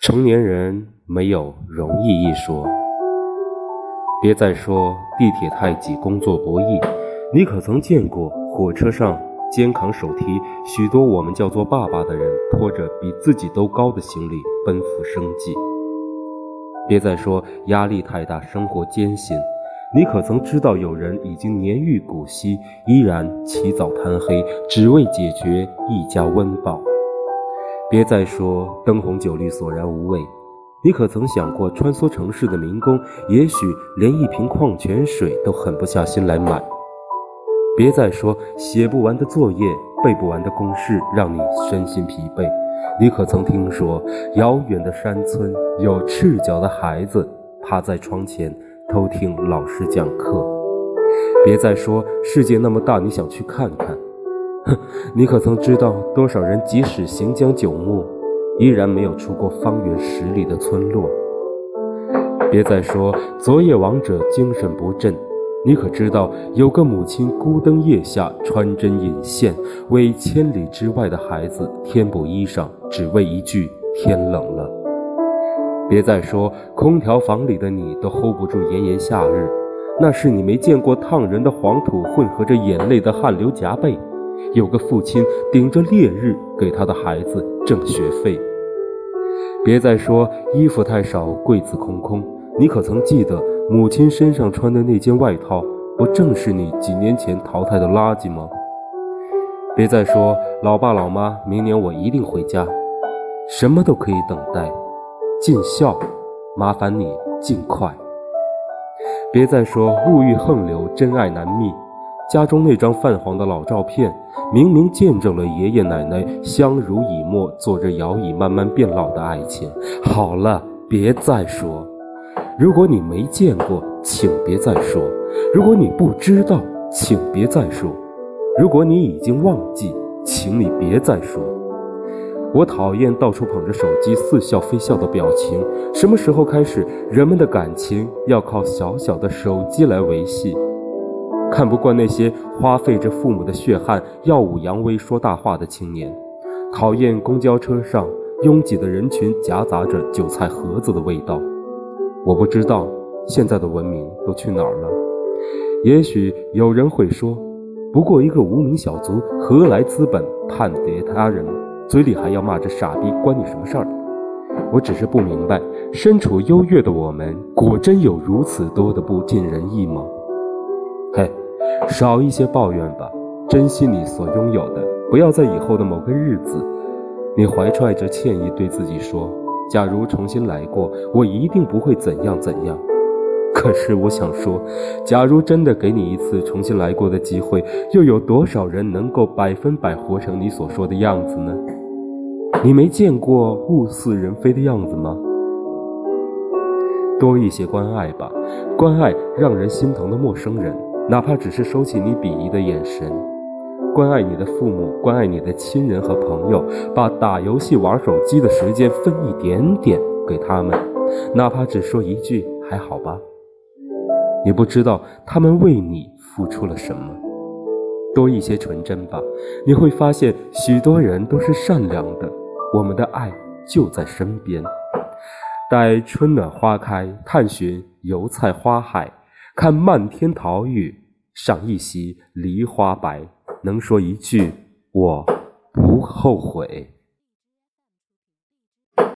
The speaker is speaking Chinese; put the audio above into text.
成年人没有容易一说。别再说地铁太挤，工作不易。你可曾见过火车上肩扛手提许多我们叫做爸爸的人，拖着比自己都高的行李奔赴生计？别再说压力太大，生活艰辛。你可曾知道有人已经年逾古稀，依然起早贪黑，只为解决一家温饱？别再说灯红酒绿索然无味。你可曾想过，穿梭城市的民工，也许连一瓶矿泉水都狠不下心来买？别再说写不完的作业、背不完的公式让你身心疲惫。你可曾听说遥远的山村有赤脚的孩子趴在窗前偷听老师讲课？别再说世界那么大，你想去看看？哼，你可曾知道多少人即使行将就木，依然没有出过方圆十里的村落？别再说昨夜王者精神不振。你可知道，有个母亲孤灯夜下，穿针引线，为千里之外的孩子添补衣裳，只为一句“天冷了”。别再说空调房里的你都 hold 不住炎炎夏日，那是你没见过烫人的黄土混合着眼泪的汗流浃背。有个父亲顶着烈日给他的孩子挣学费。别再说衣服太少，柜子空空。你可曾记得？母亲身上穿的那件外套，不正是你几年前淘汰的垃圾吗？别再说老爸老妈，明年我一定回家，什么都可以等待，尽孝，麻烦你尽快。别再说物欲横流，真爱难觅，家中那张泛黄的老照片，明明见证了爷爷奶奶相濡以沫，坐着摇椅慢慢变老的爱情。好了，别再说。如果你没见过，请别再说；如果你不知道，请别再说；如果你已经忘记，请你别再说。我讨厌到处捧着手机似笑非笑的表情。什么时候开始，人们的感情要靠小小的手机来维系？看不惯那些花费着父母的血汗、耀武扬威、说大话的青年。讨厌公交车上拥挤的人群夹杂着韭菜盒子的味道。我不知道现在的文明都去哪儿了。也许有人会说，不过一个无名小卒，何来资本判别他人？嘴里还要骂着傻逼，关你什么事儿？我只是不明白，身处优越的我们，果真有如此多的不尽人意吗？少一些抱怨吧，珍惜你所拥有的，不要在以后的某个日子，你怀揣着歉意对自己说。假如重新来过，我一定不会怎样怎样。可是我想说，假如真的给你一次重新来过的机会，又有多少人能够百分百活成你所说的样子呢？你没见过物是人非的样子吗？多一些关爱吧，关爱让人心疼的陌生人，哪怕只是收起你鄙夷的眼神。关爱你的父母，关爱你的亲人和朋友，把打游戏、玩手机的时间分一点点给他们，哪怕只说一句“还好吧”。你不知道他们为你付出了什么。多一些纯真吧，你会发现许多人都是善良的。我们的爱就在身边。待春暖花开，探寻油菜花海，看漫天桃雨，赏一袭梨花白。能说一句，我不后悔。